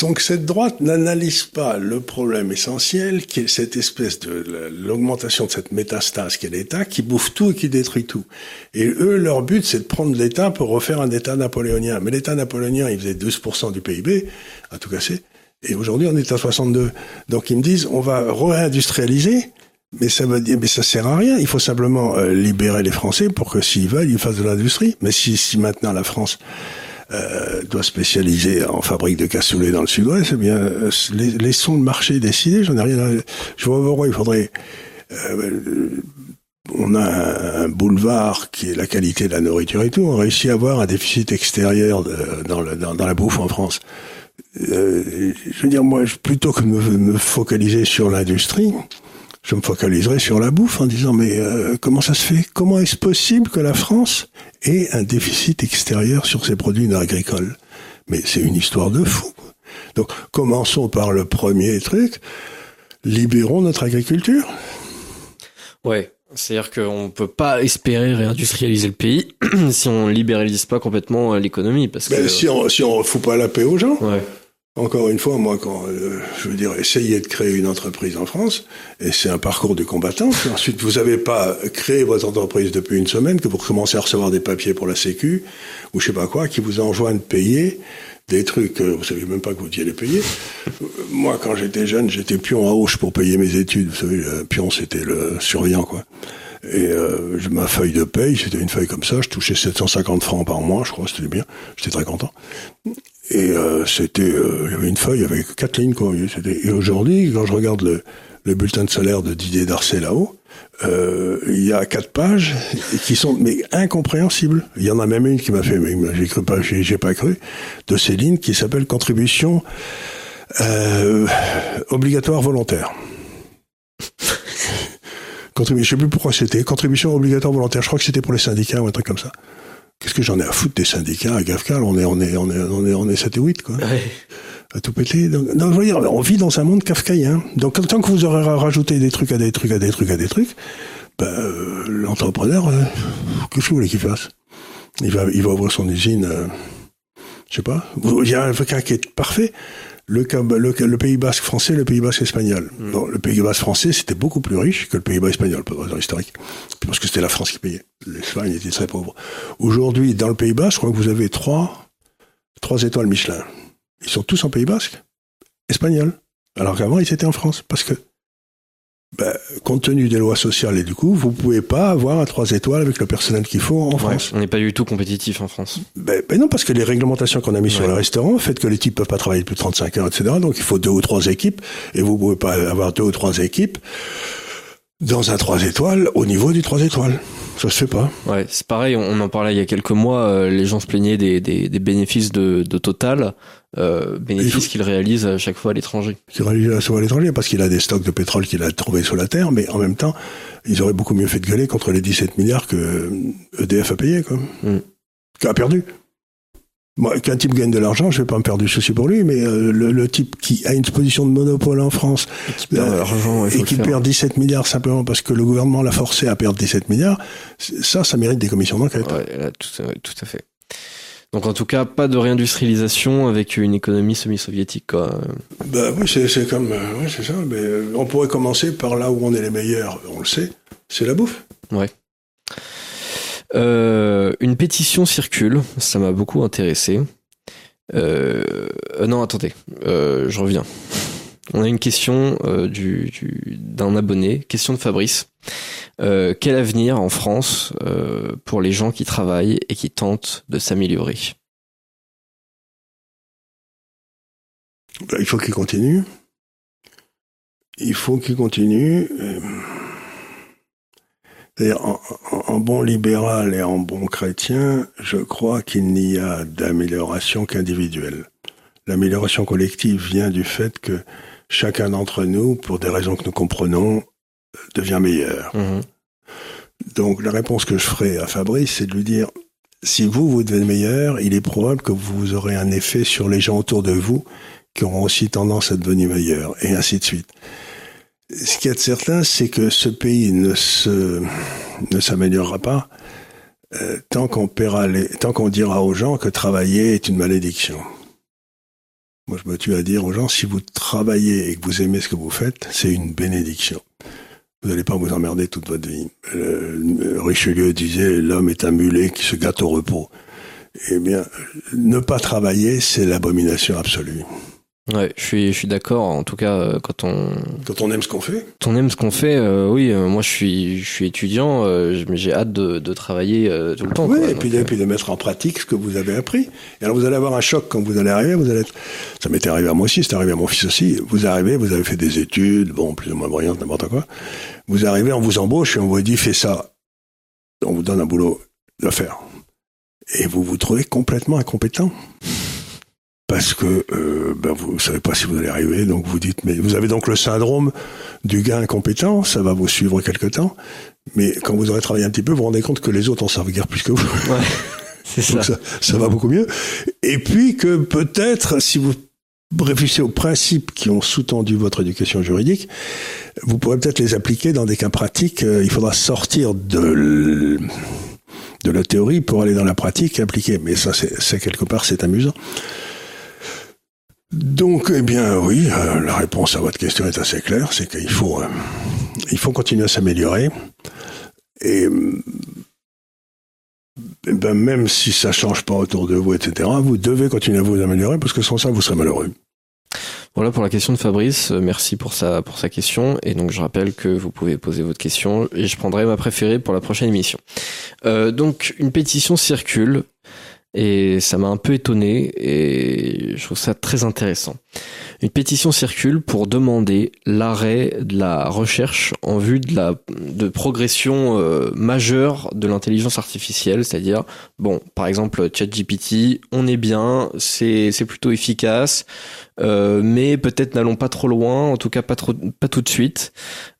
donc cette droite n'analyse pas le problème essentiel, qui est cette espèce de l'augmentation de cette métastase qu'est l'État, qui bouffe tout et qui détruit tout. Et eux, leur but, c'est de prendre l'État pour refaire un État napoléonien. Mais l'État napoléonien, il faisait 12% du PIB, à tout casser. Et aujourd'hui, on est à 62. Donc ils me disent, on va réindustrialiser mais ça veut dire, mais ça sert à rien. Il faut simplement euh, libérer les Français pour que s'ils veulent, ils fassent de l'industrie. Mais si, si maintenant la France euh, doit spécialiser en fabrique de cassoulets dans le Sud-Ouest, eh bien, euh, laissons le marché décider. J'en ai rien. À... Je vois il faudrait. Euh, on a un, boulevard qui est la qualité de la nourriture et tout. On réussit à avoir un déficit extérieur dans, le, dans, la bouffe en France. Euh, je veux dire, moi, plutôt que me, me focaliser sur l'industrie, je me focaliserai sur la bouffe en disant mais euh, comment ça se fait? Comment est-ce possible que la France ait un déficit extérieur sur ses produits agricoles? Mais c'est une histoire de fou. Donc commençons par le premier truc, libérons notre agriculture. Ouais, c'est-à-dire qu'on ne peut pas espérer réindustrialiser le pays si on libéralise pas complètement l'économie. Parce que si on si on fout pas la paix aux gens. Ouais. Encore une fois, moi, quand euh, je veux dire, essayer de créer une entreprise en France, et c'est un parcours de combattant. Ensuite, vous n'avez pas créé votre entreprise depuis une semaine, que vous commencez à recevoir des papiers pour la Sécu, ou je sais pas quoi, qui vous enjoignent de payer des trucs, euh, vous savez même pas que vous deviez les payer. moi, quand j'étais jeune, j'étais pion à Auch pour payer mes études. Vous savez, pion, c'était le surveillant, quoi. Et euh, ma feuille de paye, c'était une feuille comme ça, je touchais 750 francs par mois, je crois, c'était bien, j'étais très content. Et euh, c'était, euh, une feuille avec quatre lignes. Quoi. Et aujourd'hui, quand je regarde le, le bulletin de salaire de Didier Darcet là-haut, euh, il y a quatre pages qui sont mais incompréhensibles. Il y en a même une qui m'a fait, mais j'ai cru pas, j'ai pas cru, de Céline qui s'appelle contribution euh, obligatoire volontaire. Contribution, je sais plus pourquoi c'était contribution obligatoire volontaire. Je crois que c'était pour les syndicats ou un truc comme ça. Qu'est-ce que j'en ai à foutre des syndicats à Gafcal? On est, on est, on est, on est, on est 7 et 8, quoi. Ouais. À tout péter. Donc, non, je veux dire, on vit dans un monde kafkaïen. Donc, tant que vous aurez rajouté des trucs à des trucs à des trucs à des trucs, ben, euh, l'entrepreneur, euh, qu'est-ce que vous voulez qu'il fasse? Il va, il va ouvrir son usine, euh, je sais pas. Il y a un cas qui est parfait le, le, le, Pays Basque français, le Pays Basque espagnol. Mm. le Pays Basque français, c'était beaucoup plus riche que le Pays Basque espagnol, pour raison historique. Parce que c'était la France qui payait. L'Espagne était très pauvre. Aujourd'hui, dans le Pays Basque, je crois que vous avez trois, trois étoiles Michelin. Ils sont tous en Pays Basque, espagnol. Alors qu'avant, ils étaient en France. Parce que ben, compte tenu des lois sociales et du coup, vous pouvez pas avoir un 3 étoiles avec le personnel qu'il faut en France. On n'est pas du tout compétitif en France. Ben, ben non, parce que les réglementations qu'on a mis sur le restaurant fait que les types peuvent pas travailler plus de 35 heures, etc. Donc il faut deux ou trois équipes et vous pouvez pas avoir deux ou trois équipes dans un 3 étoiles au niveau du 3 étoiles. Ça se fait pas. Ouais, c'est pareil, on en parlait il y a quelques mois, euh, les gens se plaignaient des, des, des bénéfices de, de Total, euh, bénéfices qu'il réalise à chaque fois à l'étranger. Qu'il réalise à chaque fois à l'étranger, parce qu'il a des stocks de pétrole qu'il a trouvé sous la terre, mais en même temps, ils auraient beaucoup mieux fait de gueuler contre les 17 milliards que EDF a payé, quoi. Mm. A perdu. Moi, qu'un type gagne de l'argent, je vais pas me faire du souci pour lui, mais euh, le, le, type qui a une position de monopole en France et qui perd, euh, et qui perd 17 milliards simplement parce que le gouvernement l'a forcé à perdre 17 milliards, ça, ça mérite des commissions d'enquête. Ouais, tout, à fait. Donc en tout cas, pas de réindustrialisation avec une économie semi-soviétique. Quoi. Bah oui, c'est comme, euh, ouais, c'est ça. Mais on pourrait commencer par là où on est les meilleurs, on le sait, c'est la bouffe. Ouais. Euh, une pétition circule, ça m'a beaucoup intéressé. Euh, euh, non, attendez, euh, je reviens. On a une question euh, du, du, d'un abonné, question de Fabrice. Euh, quel avenir en France euh, pour les gens qui travaillent et qui tentent de s'améliorer? Ben, Il faut qu'ils continuent. Il faut qu'ils continuent. En, en, bon libéral et en bon chrétien, je crois qu'il n'y a d'amélioration qu'individuelle. L'amélioration collective vient du fait que chacun d'entre nous, pour des raisons que nous comprenons, devient meilleur. Mhm. Donc la réponse que je ferai à Fabrice, c'est de lui dire, si vous, vous devenez meilleur, il est probable que vous aurez un effet sur les gens autour de vous qui auront aussi tendance à devenir meilleurs, et ainsi de suite. Ce qui est certain, c'est que ce pays ne se ne s'améliorera pas euh, tant qu'on paiera les, tant qu'on dira aux gens que travailler est une malédiction. Moi, je me tue à dire aux gens, si vous travaillez et que vous aimez ce que vous faites, c'est une bénédiction. Vous n'allez pas vous emmerder toute votre vie. Euh, Richelieu disait, l'homme est un mulet qui se gâte au repos. Eh bien, ne pas travailler, c'est l'abomination absolue. Ouais, je suis, je suis d'accord. En tout cas, euh, quand on quand on aime ce qu'on fait. Quand on aime ce qu'on fait, euh, oui. Euh, moi, je suis, je suis étudiant, mais j'ai hâte de, de travailler tout le temps. Oui, et, puis, et puis de mettre en pratique ce que vous avez appris. Et alors, vous allez avoir un choc quand vous allez arriver. Vous allez être... Ça m'était arrivé à moi aussi, c'est arrivé à mon fils aussi. Vous arrivez, vous avez fait des études, bon, plus ou moins brillantes, n'importe quoi. Vous arrivez, on vous embauche et on vous dit fais ça. On vous donne un boulot de faire. Et vous vous trouvez complètement incompétent parce que euh, ben vous savez pas si vous allez arriver, donc vous dites, mais vous avez donc le syndrome du gars incompétent, ça va vous suivre quelque temps, mais quand vous aurez travaillé un petit peu, vous vous rendez compte que les autres en savent guère plus que vous. Ouais, c'est ça. ça. ça. va beaucoup mieux. Et puis que peut-être, si vous réfléchissez aux principes qui ont sous-tendu votre éducation juridique, vous pourrez peut-être les appliquer dans des cas pratiques. Euh, il faudra sortir de de la théorie pour aller dans la pratique et appliquer. Mais ça, c'est quelque part, c'est amusant. Donc, eh bien, oui, euh, la réponse à votre question est assez claire, c'est qu'il faut, euh, il faut continuer à s'améliorer. Et eh ben, même si ça change pas autour de vous, etc., vous devez continuer à vous améliorer parce que sans ça, vous serez malheureux. Voilà pour la question de Fabrice. Euh, merci pour sa, pour sa question. Et donc, je rappelle que vous pouvez poser votre question et je prendrai ma préférée pour la prochaine émission. Donc, une pétition circule et ça m'a un peu étonné et je trouve ça très intéressant. Une pétition circule pour demander l'arrêt de la recherche en vue de la de progression euh, majeure de l'intelligence artificielle, c'est-à-dire bon, par exemple ChatGPT, on est bien, c'est c'est plutôt efficace, mais peut-être n'allons pas trop loin, en tout cas pas trop, pas tout de suite.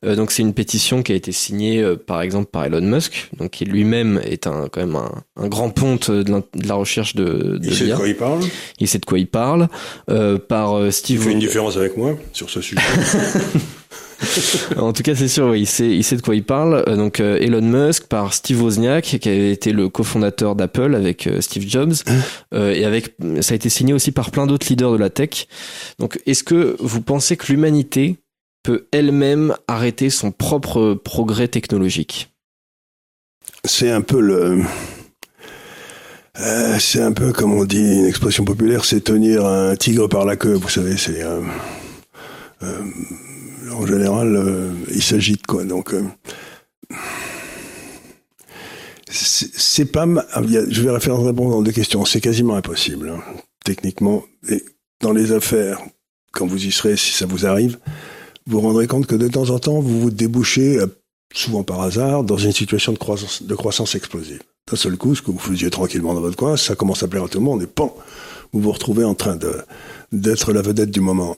Euh, donc c'est une pétition qui a été signée euh, par exemple par Elon Musk, donc qui lui-même est un quand même un, un grand ponte de la, recherche de, de Il sait de quoi il parle. Il sait de quoi il parle. par Steve. Il fait une différence avec moi sur ce sujet. en tout cas, c'est sûr, il sait, il sait de quoi il parle. Euh, donc euh, Elon Musk par Steve Wozniak, qui avait été le cofondateur d'Apple avec euh, Steve Jobs, hein et avec ça a été signé aussi par plein d'autres leaders de la tech. Donc, est-ce que vous pensez que l'humanité peut elle-même arrêter son propre progrès technologique? C'est un peu le c'est un peu comme on dit une expression populaire, c'est tenir un tigre par la queue. Vous savez, c'est euh, en général, euh, il s'agit de quoi. Donc, euh, c'est pas. Je vais faire réponse dans deux questions. C'est quasiment impossible, hein, techniquement. Et dans les affaires, quand vous y serez, si ça vous arrive, vous vous rendrez compte que de temps en temps, vous vous débouchez, euh, souvent par hasard, dans une situation de croissance, explosive. D'un seul coup, ce que vous faisiez tranquillement dans votre coin, ça commence à plaire à tout le monde, et pan, vous vous retrouvez en train d'être la vedette du moment.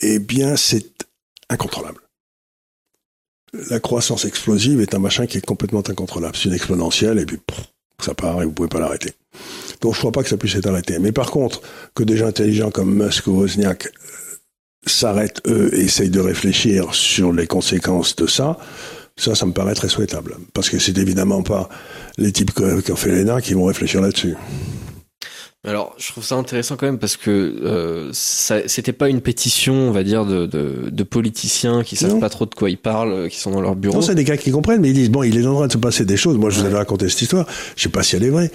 Eh bien, c'est incontrôlable. La croissance explosive est un machin qui est complètement incontrôlable. C'est une exponentielle et puis ça part et vous pouvez pas l'arrêter. Donc je crois pas que ça puisse être arrêté. Mais par contre, que des gens intelligents comme Musk ou Wozniak euh, s'arrêtent eux et essayent de réfléchir sur les conséquences de ça, ça, ça me paraît très souhaitable. Parce que c'est évidemment pas les types qui ont fait l'ENA qui vont réfléchir là-dessus. Alors, je trouve ça intéressant quand même parce que euh, c'était pas une pétition, on va dire, de, de, de politiciens qui savent pas trop de quoi ils parlent, euh, qui sont dans leur bureau. Non, c'est des gars qui comprennent, mais ils disent bon, il est en train de se passer des choses. Moi, je vous avais raconté cette histoire. Je sais pas si elle est vraie,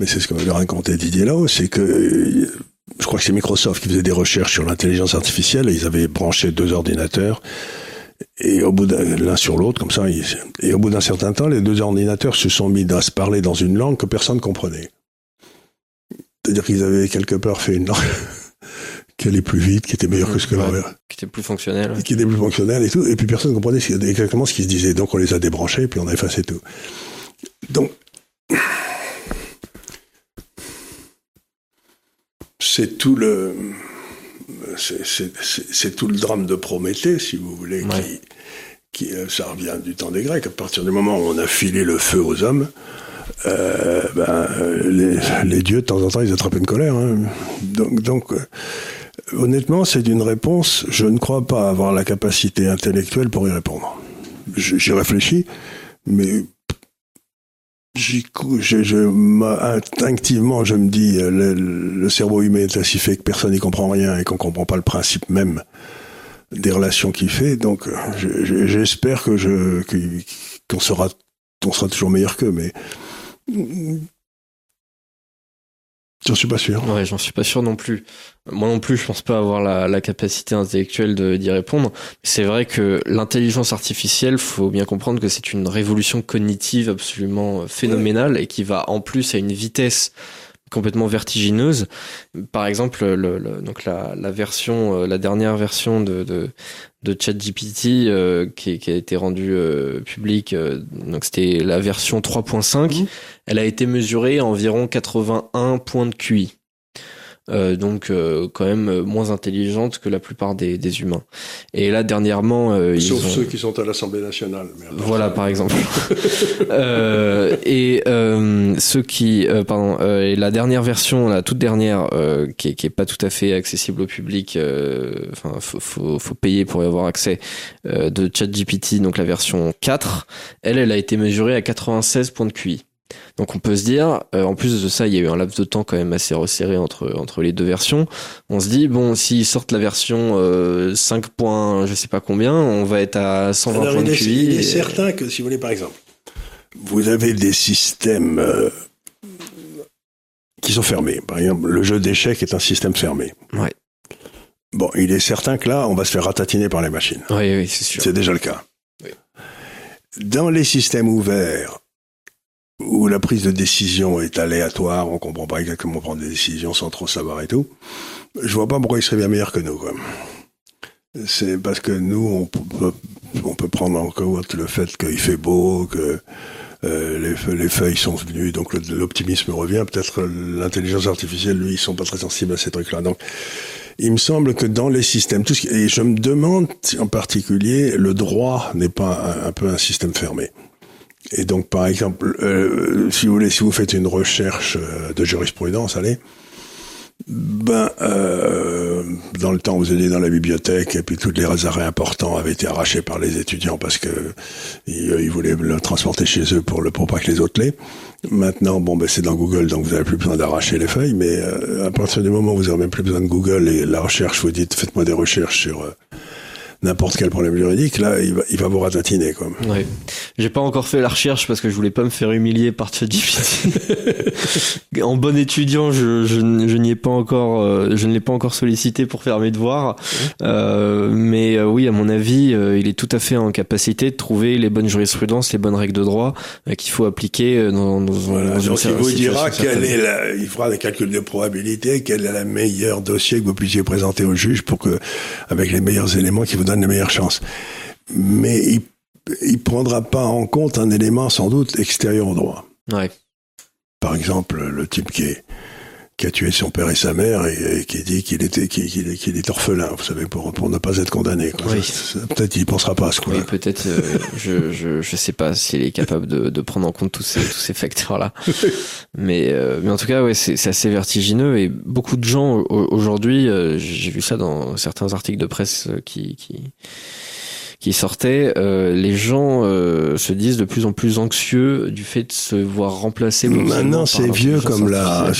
mais c'est ce que m'avait raconté Didier là c'est que euh, je crois que c'est Microsoft qui faisait des recherches sur l'intelligence artificielle et ils avaient branché deux ordinateurs et au bout l'un sur l'autre, comme ça, et au bout d'un certain temps, les deux ordinateurs se sont mis à se parler dans une langue que personne comprenait. C'est-à-dire qu'ils avaient quelque part fait une langue qui allait plus vite, qui était meilleure que ce que ouais, Qui était plus fonctionnel. Qui était plus fonctionnel et tout. Et puis personne ne comprenait exactement ce qui se disait. Donc on les a débranchés et puis on a effacé tout. Donc, c'est tout le c'est tout le drame de Prométhée, si vous voulez, qui, qui, euh, ça revient du temps des Grecs. À partir du moment où on a filé le feu aux hommes, euh, ben, les, les, dieux, de temps en temps, ils attrapent une colère. Hein. Donc, euh, honnêtement, c'est une réponse. Je ne crois pas avoir la capacité intellectuelle pour y répondre. J'y réfléchis, mais je, instinctivement, je me dis, euh, le, cerveau humain est ainsi fait que personne n'y comprend rien et qu'on comprend pas le principe même des relations qu'il fait. Donc, j'espère que qu'on sera, sera toujours meilleur qu'eux, mais J'en suis pas sûr. Ouais, j'en suis pas sûr non plus. Moi non plus, je pense pas avoir la, capacité intellectuelle d'y répondre. C'est vrai que l'intelligence artificielle, faut bien comprendre que c'est une révolution cognitive absolument phénoménale et qui va en plus à une vitesse complètement vertigineuse. Par exemple, le, le, donc la, la, version, euh, la dernière version de, de, de ChatGPT euh, qui, qui, a été rendue euh, publique, euh, donc c'était la version 3.5, mmh. elle a été mesurée à environ 81 points de QI. Euh, donc euh, quand même euh, moins intelligente que la plupart des, des humains. Et là dernièrement, euh, sauf ceux qui sont à l'Assemblée nationale. Voilà par exemple. et ceux qui, pardon, et la dernière version, la toute dernière, qui est, qui, est, pas tout à fait accessible au public. Enfin, faut, faut, faut, payer pour y avoir accès de ChatGPT, donc la version 4. Elle, elle a été mesurée à 96 points de QI. Donc on peut se dire, euh, en plus de ça, il y a eu un laps de temps quand même assez resserré entre entre les deux versions. On se dit bon, s'ils sortent la version euh, 5 points, je sais pas combien, on va être à 120 points de QI. Il est certain que si vous voulez par exemple, vous avez des systèmes euh, qui sont fermés. Par exemple, le jeu d'échecs est un système fermé. Ouais. Bon, il est certain que là, on va se faire ratatiner par les machines. Oui, oui, c'est sûr. C'est déjà le cas. Oui. Dans les systèmes ouverts, où la prise de décision est aléatoire, on comprend pas exactement prendre des décisions sans trop savoir et tout, je vois pas pourquoi il serait bien meilleur que nous. C'est parce que nous, on peut, on peut prendre en compte le fait qu'il fait beau, que euh, les, les, feuilles sont venues, donc l'optimisme revient. Peut-être l'intelligence artificielle, lui, ils sont pas très sensibles à ces trucs-là. Donc, il me semble que dans les systèmes, tout ce et je me demande en particulier, le droit n'est pas un peu un système fermé. Et donc, par exemple, euh, si vous voulez, si vous faites une recherche euh, de jurisprudence, allez, ben, euh, dans le temps, vous alliez dans la bibliothèque et puis tous les arrêts importants avaient été arrachés par les étudiants parce que ils, ils voulaient le transporter chez eux pour le pour pas que les autres. Maintenant, bon, ben c'est dans Google, donc vous n'avez plus besoin d'arracher les feuilles, mais euh, à partir du moment où vous n'avez même plus besoin de Google et la recherche, vous dites faites-moi des recherches sur euh, n'importe quel problème juridique, là, il va, il va vous ratatiner, quoi. Oui. J'ai pas encore fait la recherche parce que je voulais pas me faire humilier par ChatGPT. en bon étudiant, je, je, je n'y ai pas encore, euh, je ne l'ai pas encore sollicité pour faire mes devoirs. Euh, mais euh, oui, à mon avis, euh, il est tout à fait en capacité de trouver les bonnes jurisprudences, les bonnes règles de droit qu'il faut appliquer dans, dans, voilà, dans donc il vous dira quelle est la, il fera des calculs de probabilité, quel est le meilleur dossier que vous puissiez présenter au juge pour que, avec les meilleurs éléments qui vous donne les meilleures chances. Mais il, il prendra pas en compte un élément sans doute extérieur au droit. Ouais. Par exemple, le type qui est qui a tué son père et sa mère et, et qui dit qu'il était qu'il qu qu est orphelin, vous savez, pour pour ne pas être condamné. Oui. Peut-être il pensera pas à ce coup-là. Oui, peut-être. Euh, je, je je sais pas s'il est capable de, de prendre en compte tous ces tous ces facteurs-là. mais euh, mais en tout cas, ouais, c'est c'est assez vertigineux et beaucoup de gens aujourd'hui, euh, j'ai vu ça dans certains articles de presse qui qui qui sortait, euh, les gens euh, se disent de plus en plus anxieux du fait de se voir remplacer. Maintenant, c'est vieux comme la,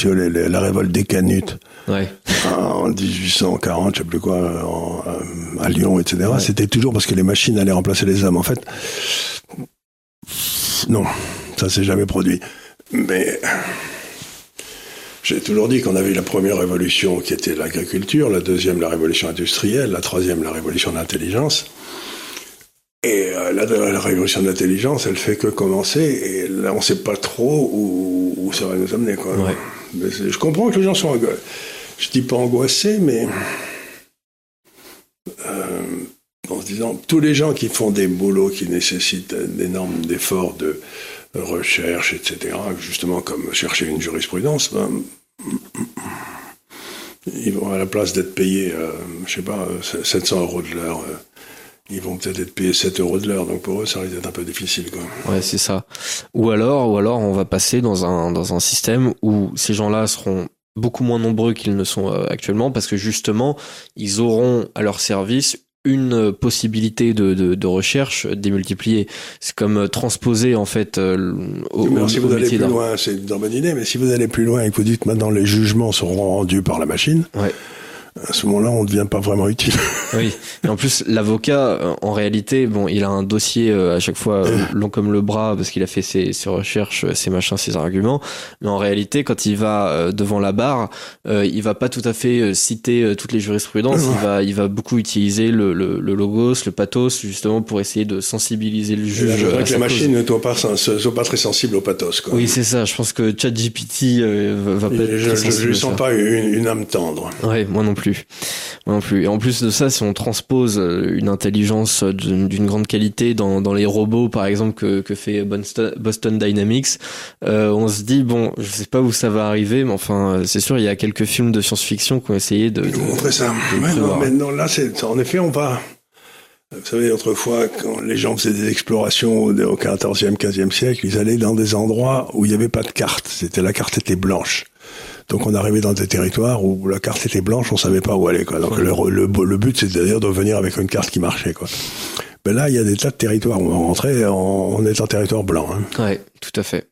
révolte des Canutes. Ouais. En 1840, je sais plus quoi, en, euh, à Lyon, etc. Ouais. C'était toujours parce que les machines allaient remplacer les hommes. En fait, non, ça s'est jamais produit. Mais j'ai toujours dit qu'on avait eu la première révolution qui était l'agriculture, la, deuxième la révolution industrielle, la troisième la révolution d'intelligence. Et euh, la, la, révolution de l'intelligence, elle fait que commencer, et là, on ne sait pas trop où, où, ça va nous amener. Quoi. Ouais. Mais je comprends que les gens sont angoissés. Je dis pas angoissés, mais euh, en se disant, tous les gens qui font des boulots qui nécessitent d'énormes efforts de recherche, etc., justement comme chercher une jurisprudence, ben, ils vont à la place d'être payés, euh, je sais pas, 700 euros de l'heure. Euh, ils vont peut-être être payés 7 euros de l'heure, donc pour eux, ça risque d'être un peu difficile. Quoi. Ouais, c'est ça. Ou alors, ou alors, on va passer dans un, dans un système où ces gens-là seront beaucoup moins nombreux qu'ils ne sont euh, actuellement, parce que justement, ils auront à leur service une possibilité de, de, de recherche démultipliée. C'est comme euh, transposer en fait euh, au, mais alors, si au vous allez plus loin, c'est une bonne idée, mais si vous allez plus loin et que vous dites maintenant les jugements seront rendus par la machine, Ouais. À ce moment-là, on ne devient pas vraiment utile. Oui. Et en plus, l'avocat, euh, en réalité, bon, il a un dossier euh, à chaque fois euh, long comme le bras parce qu'il a fait ses, ses recherches, ses machins, ses arguments. Mais en réalité, quand il va devant la barre, il va pas tout à fait citer toutes les jurisprudences. Il va, il va beaucoup utiliser le, le, le logos, le pathos, justement pour essayer de sensibiliser le juge. à que les machines ne sont pas, sont pas très sensibles au pathos. Quoi. Oui, c'est ça. Je pense que ChatGPT va- pas être je très lui à sens pas une, une âme tendre. Ouais, moi non plus. Moi non plus. Et en plus de ça, si on transpose euh, une intelligence euh, d'une grande qualité dans, dans les robots, par exemple, que, que fait Boston, Dynamics, euh, on se dit, bon, je sais pas où ça va arriver, mais enfin, c'est sûr, il y a quelques films de science-fiction qui ont essayé de... De- montrer ça. de non, mais non, là, c'est, en effet, on va. Vous savez, autrefois, quand les gens faisaient des explorations au au 14e, 15e siècle, ils allaient dans des endroits où il n'y avait pas de carte. C'était, la carte était blanche. Donc on arrivait dans des territoires où la carte était blanche, on savait pas où aller. Quoi. Donc le, le, le but, c'est d'ailleurs de venir avec une carte qui marchait. Quoi. Ben là, il y a des tas de territoires où on rentrait, on, on est en territoire blanc. Hein. Ouais, tout à fait.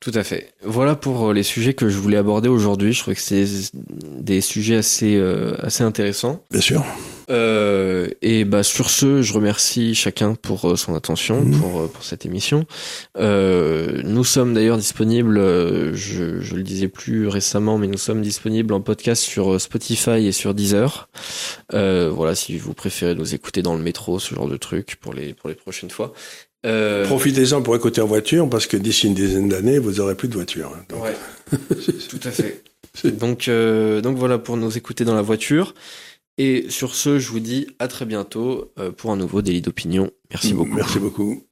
Tout à fait. Voilà pour euh, les sujets que je voulais aborder aujourd'hui. Je trouvais que c'est des sujets assez, euh, assez intéressants. Bien sûr. Euh, et bah sur ce, je remercie chacun pour euh, son attention Mhm. pour euh, pour cette émission. Euh, nous sommes d'ailleurs disponibles, euh, je je le disais plus récemment, mais nous sommes disponibles en podcast sur Spotify et sur Deezer. Euh, voilà, si vous préférez nous écouter dans le métro, ce genre de truc pour les pour les prochaines fois. Euh, Profitez-en pour écouter en voiture, parce que d'ici une dizaine d'années, vous aurez plus de voiture. hein. Donc, Ouais, tout à fait. Donc, euh, donc voilà pour nous écouter dans la voiture. Et sur ce, je vous dis à très bientôt euh, pour un nouveau délit d'opinion. Merci beaucoup. Merci beaucoup.